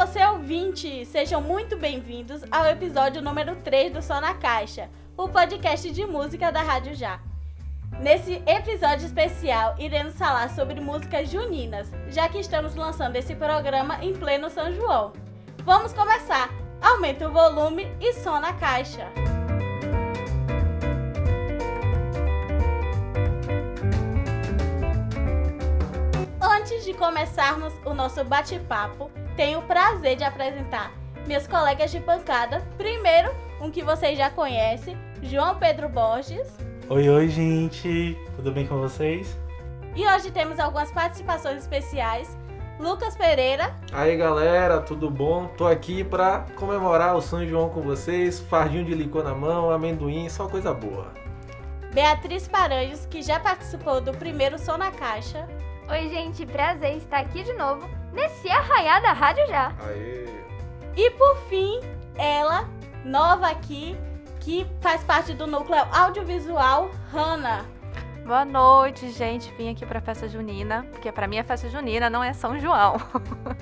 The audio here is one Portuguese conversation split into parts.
você ouvinte! Sejam muito bem-vindos ao episódio número 3 do Só na Caixa, o podcast de música da Rádio Já. Nesse episódio especial, iremos falar sobre músicas juninas, já que estamos lançando esse programa em pleno São João. Vamos começar! Aumenta o volume e som na caixa! Antes de começarmos o nosso bate-papo, tenho o prazer de apresentar meus colegas de bancada. Primeiro, um que vocês já conhecem, João Pedro Borges. Oi, oi, gente. Tudo bem com vocês? E hoje temos algumas participações especiais. Lucas Pereira. Aí, galera, tudo bom? Tô aqui pra comemorar o São João com vocês. Fardinho de licor na mão, amendoim, só coisa boa. Beatriz Paranhos, que já participou do primeiro Som na Caixa. Oi, gente, prazer estar aqui de novo nesse arraiá da Rádio Já. Aê! E por fim, ela, nova aqui, que faz parte do núcleo audiovisual, Hanna. Boa noite, gente. Vim aqui pra festa junina, porque pra mim é festa junina, não é São João.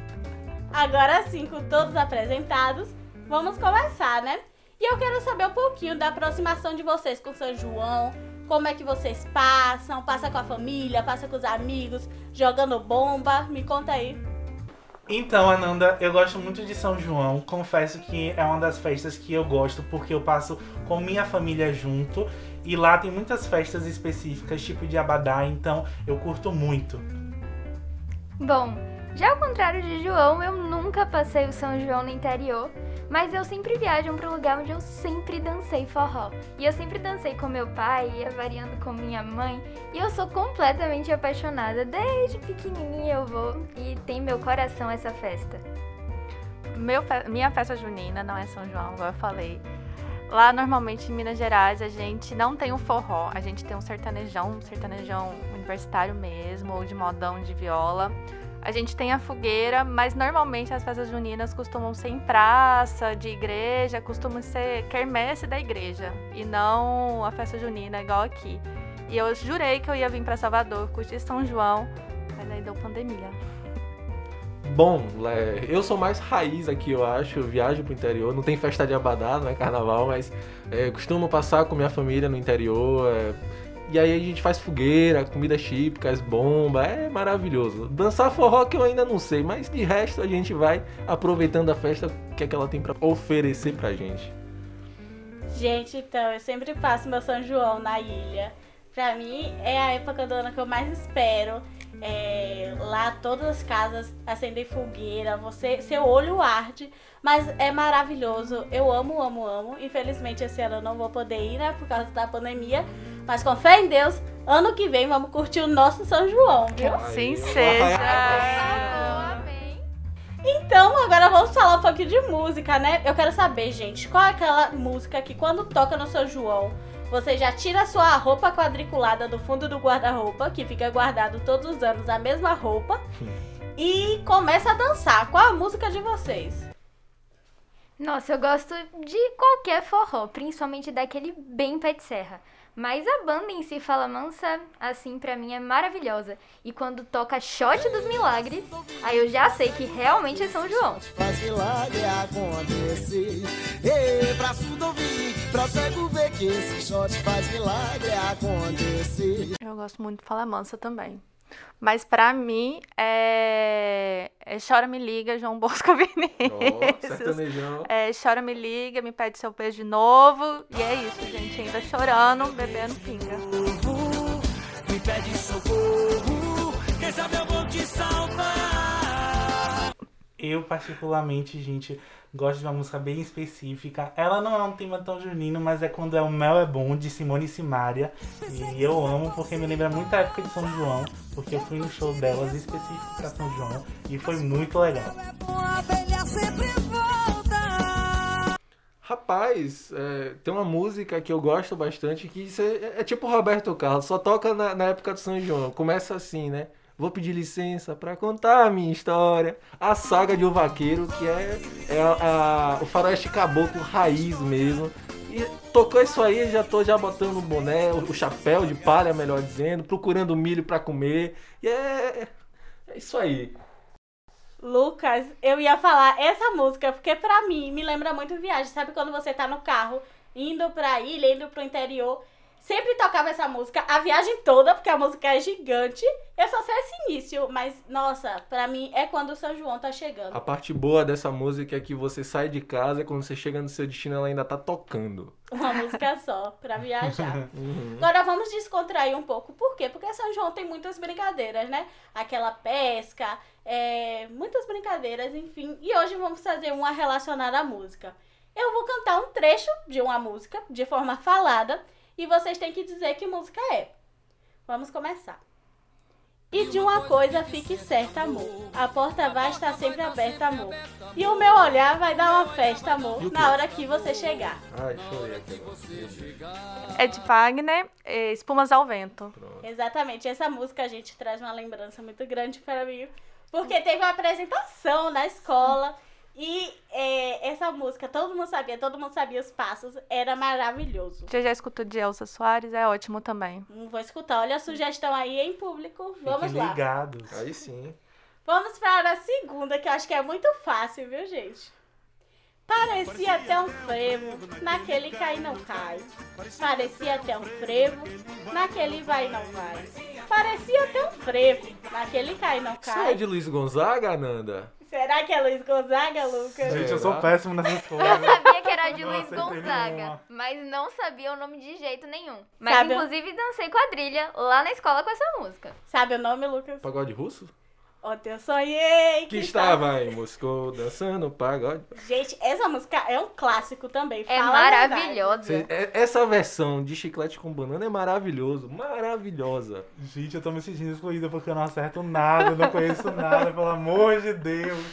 Agora sim, com todos apresentados, vamos começar, né? E eu quero saber um pouquinho da aproximação de vocês com São João, como é que vocês passam, passa com a família, passa com os amigos, jogando bomba, me conta aí. Então, Ananda, eu gosto muito de São João. Confesso que é uma das festas que eu gosto porque eu passo com minha família junto e lá tem muitas festas específicas, tipo de Abadá, então eu curto muito. Bom, já ao contrário de João, eu nunca passei o São João no interior, mas eu sempre viajo para um lugar onde eu sempre dancei forró. E eu sempre dancei com meu pai, ia variando com minha mãe, e eu sou completamente apaixonada. Desde pequenininha eu vou e tem meu coração essa festa. Meu minha festa junina não é São João, igual eu falei. Lá, normalmente, em Minas Gerais, a gente não tem um forró. A gente tem um sertanejão, um sertanejão universitário mesmo, ou de modão de viola. A gente tem a fogueira, mas normalmente as festas juninas costumam ser em praça, de igreja, costumam ser quermesse da igreja. E não a festa junina igual aqui. E eu jurei que eu ia vir para Salvador, curtir São João, mas aí deu pandemia. Bom, eu sou mais raiz aqui, eu acho. Eu viajo pro interior. Não tem festa de abadá, não é carnaval, mas é, costumo passar com minha família no interior. é, e aí a gente faz fogueira, comidas típicas, bomba. É maravilhoso. Dançar forró que eu ainda não sei, mas de resto a gente vai aproveitando a festa que é que ela tem pra oferecer pra gente. Gente, então, eu sempre passo meu São João na ilha. Pra mim, é a época do ano que eu mais espero. É, lá todas as casas acendem fogueira, você, seu olho arde, mas é maravilhoso. Eu amo, amo, amo. Infelizmente esse ano eu não vou poder ir, né, por causa da pandemia. Mas com fé em Deus, ano que vem vamos curtir o nosso São João, viu? Assim seja. Amém. Então, agora vamos falar um pouquinho de música, né? Eu quero saber, gente, qual é aquela música que quando toca no São João, você já tira a sua roupa quadriculada do fundo do guarda-roupa, que fica guardado todos os anos a mesma roupa, e começa a dançar. Qual a música de vocês? Nossa, eu gosto de qualquer forró, principalmente daquele bem pé de serra. Mas a banda em si, Fala Mansa, assim, pra mim é maravilhosa. E quando toca Shot dos Milagres, aí eu já sei que realmente é São João. faz milagre acontecer. Ei, pra surdo ouvir, pra cego ver que esse shot faz milagre acontecer. Eu gosto muito de Fala Mansa também. Mas pra mim é, é Chora Me Liga, João Bosco Vinícius. sertanejão. É, Chora Me Liga, me pede seu beijo de novo. E é isso, gente. Ainda chorando, bebendo pinga. Me pede socorro, quem sabe eu vou te salvar. Eu, particularmente, gente, gosto de uma música bem específica. Ela não é um tema tão junino, mas é quando é o Mel é Bom, de Simone e Simaria. E eu amo porque me lembra muito a época de São João, porque eu fui no show delas específico pra São João e foi muito legal. Rapaz, é, tem uma música que eu gosto bastante que é, é tipo Roberto Carlos, só toca na, na época do São João. Começa assim, né? Vou pedir licença pra contar a minha história. A saga de O Vaqueiro, que é, é a- a- o faroeste caboclo raiz mesmo. E tocou isso aí, já tô já botando o boné, o, chapéu de palha, melhor dizendo, procurando milho pra comer. E é, é isso aí. Lucas, eu ia falar essa música, porque pra mim me lembra muito viagem. Sabe quando você tá no carro, indo pra ilha, indo pro interior, sempre tocava essa música a viagem toda, porque a música é gigante. Eu só sei esse início, mas, nossa, pra mim é quando o São João tá chegando. A parte boa dessa música é que você sai de casa e quando você chega no seu destino ela ainda tá tocando. Uma música só, pra viajar. Uhum. Agora vamos descontrair um pouco. Por quê? Porque São João tem muitas brincadeiras, né? Aquela pesca, é, muitas brincadeiras, enfim. E hoje vamos fazer uma relacionada à música. Eu vou cantar um trecho de uma música de forma falada e vocês têm que dizer que música é. Vamos começar. E de uma coisa fique certa, amor. A porta vai estar sempre aberta, amor. E o meu olhar vai dar uma festa, amor, na hora que você chegar. Ai. É de Wagner, é, Espumas ao Vento. Exatamente, essa música a gente traz uma lembrança muito grande para mim, porque teve uma apresentação na escola e é, essa música todo mundo sabia, todo mundo sabia os passos, era maravilhoso. Você já escutou de Elza Soares? É ótimo também. Não vou escutar, olha a sugestão aí em público, vamos Fiquem lá. ligados. Aí sim. Vamos para a segunda, que eu acho que é muito fácil, viu, gente? Parecia até um frevo, naquele cai não cai. Parecia até um frevo, naquele vai não vai. Parecia até um frevo, naquele cai não Isso é cai. de Luiz Gonzaga, Nanda? Será que é Luiz Gonzaga, Lucas? Gente, eu sou péssimo nessas coisas. Eu sabia que era de Luiz Gonzaga, nenhuma. mas não sabia o nome de jeito nenhum. Mas Sabe- inclusive dancei quadrilha lá na escola com essa música. Sabe o nome, Lucas? Pagode russo? Ontem eu sonhei Que estava em Moscou dançando pagode. Gente, essa música é um clássico também. É a maravilhosa. Cê- é- Essa versão de chiclete com banana é maravilhoso. Maravilhosa. Gente, eu tô me sentindo excluída porque eu não acerto nada, eu não conheço nada, pelo amor de Deus.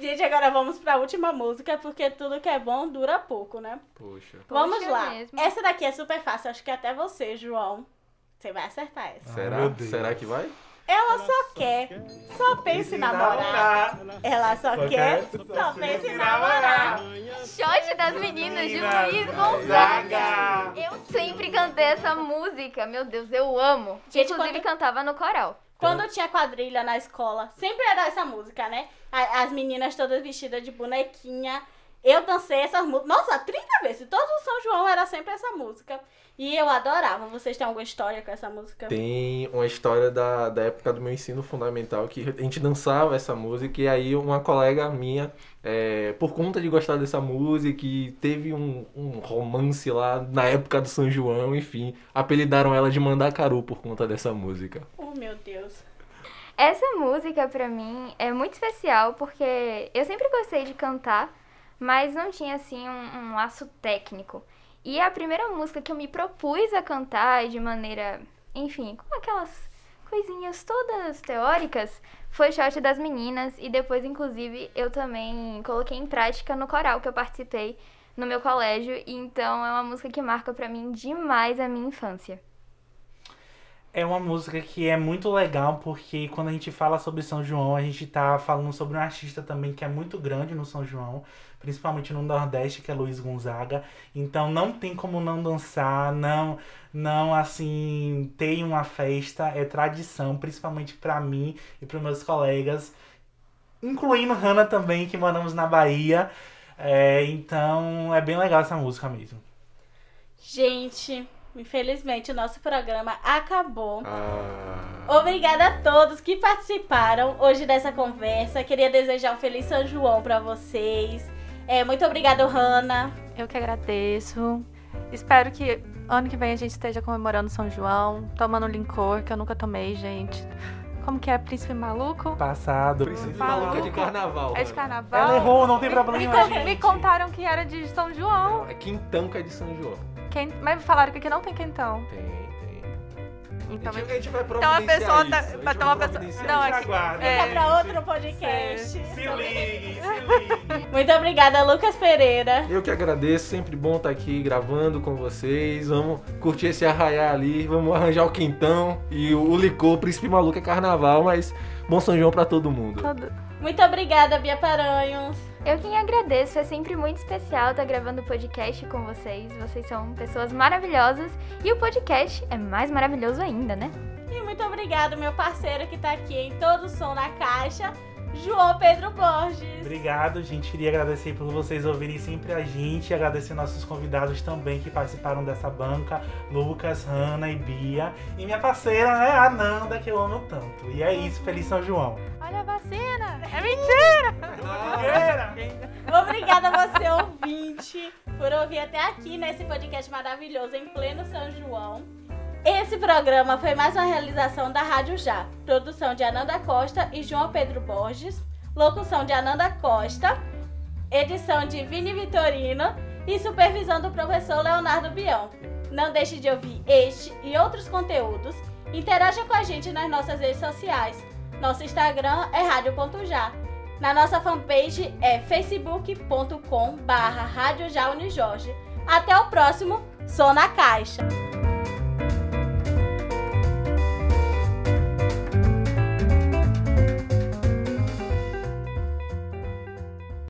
Gente, agora vamos pra última música, porque tudo que é bom dura pouco, né? Poxa. Vamos Poxa lá. mesmo. Essa daqui é super fácil, acho que até você, João. Você vai acertar essa. Será? meu Deus. Será que vai? Ela só quer, só pensa em namorar. Ela só, quer, só pensa em namorar. Shot das meninas de Luiz Gonzaga. Eu sempre cantei essa música, meu Deus, eu amo. Gente, Inclusive quando- cantava no coral. Quando tinha quadrilha na escola, sempre era essa música, né? As meninas todas vestidas de bonequinha. Eu dancei essas músicas. Nossa, 30 vezes. Todo o São João era sempre essa música. E eu adorava. Vocês têm alguma história com essa música? Tem uma história da, da época do meu ensino fundamental que a gente dançava essa música e aí uma colega minha, é, por conta de gostar dessa música e teve um, um romance lá na época do São João, enfim, apelidaram ela de Mandacaru por conta dessa música. Oh, meu Deus. Essa música pra mim é muito especial porque eu sempre gostei de cantar, mas não tinha assim um, um laço técnico. E a primeira música que eu me propus a cantar de maneira, enfim, com aquelas coisinhas todas teóricas, foi Shot das Meninas e depois inclusive eu também coloquei em prática no coral que eu participei no meu colégio, então é uma música que marca pra mim demais a minha infância. É uma música que é muito legal porque quando a gente fala sobre São João, a gente tá falando sobre um artista também que é muito grande no São João, principalmente no Nordeste, que é Luiz Gonzaga. Então não tem como não dançar, não não assim, ter uma festa, é tradição, principalmente pra mim e para meus colegas, incluindo Hannah também, que moramos na Bahia. É, então é bem legal essa música mesmo. Gente, infelizmente o nosso programa acabou. Ah, Obrigada a todos que participaram hoje dessa conversa. Queria desejar um feliz São João pra vocês. É, muito obrigada, Hanna. Eu que agradeço. Espero que ano que vem a gente esteja comemorando São João, tomando licor, que eu nunca tomei, gente. Como que é, Príncipe Maluco? Passado. Príncipe Maluco. maluco é de carnaval. É de mano. carnaval? Ela errou, não tem Me, problema, con- gente. me contaram que era de São João. É quintão que é de São João. Quem- mas falaram que aqui não tem quentão. Tem, tem. Então, a, gente, a gente vai Então a pessoa isso. tá- a gente vai ter vai uma pessoa- não, isso. é é. Fica pra outro podcast. Se liguem, se liguem. Muito obrigada, Lucas Pereira. Eu que agradeço, sempre bom estar aqui gravando com vocês. Vamos curtir esse arraiar ali, vamos arranjar o quentão e o, o licor. Príncipe Maluco é carnaval, mas bom São João pra todo mundo. todo- Muito obrigada, Bia Paranhos. Eu quem agradeço, é sempre muito especial estar gravando o podcast com vocês. Vocês são pessoas maravilhosas e o podcast é mais maravilhoso ainda, né? E muito obrigado, meu parceiro que tá aqui em todo som na caixa. João Pedro Borges. Obrigado, gente. Queria agradecer por vocês ouvirem sempre a gente. Agradecer nossos convidados também que participaram dessa banca: Lucas, Hanna e Bia. E minha parceira, né, a Nanda, que eu amo tanto. E é isso. Feliz São João. Olha a vacina! É mentira! Fogueira! Obrigada a você, ouvinte, por ouvir até aqui nesse podcast maravilhoso em pleno São João. Esse programa foi mais uma realização da Rádio Já. Produção de Ananda Costa e João Pedro Borges. Locução de Ananda Costa. Edição de Vini Vitorino. E supervisão do professor Leonardo Bião. Não deixe de ouvir este e outros conteúdos. Interaja com a gente nas nossas redes sociais. Nosso Instagram é rádio.já. Na nossa fanpage é facebook.com barra. Até o próximo Sou na Caixa.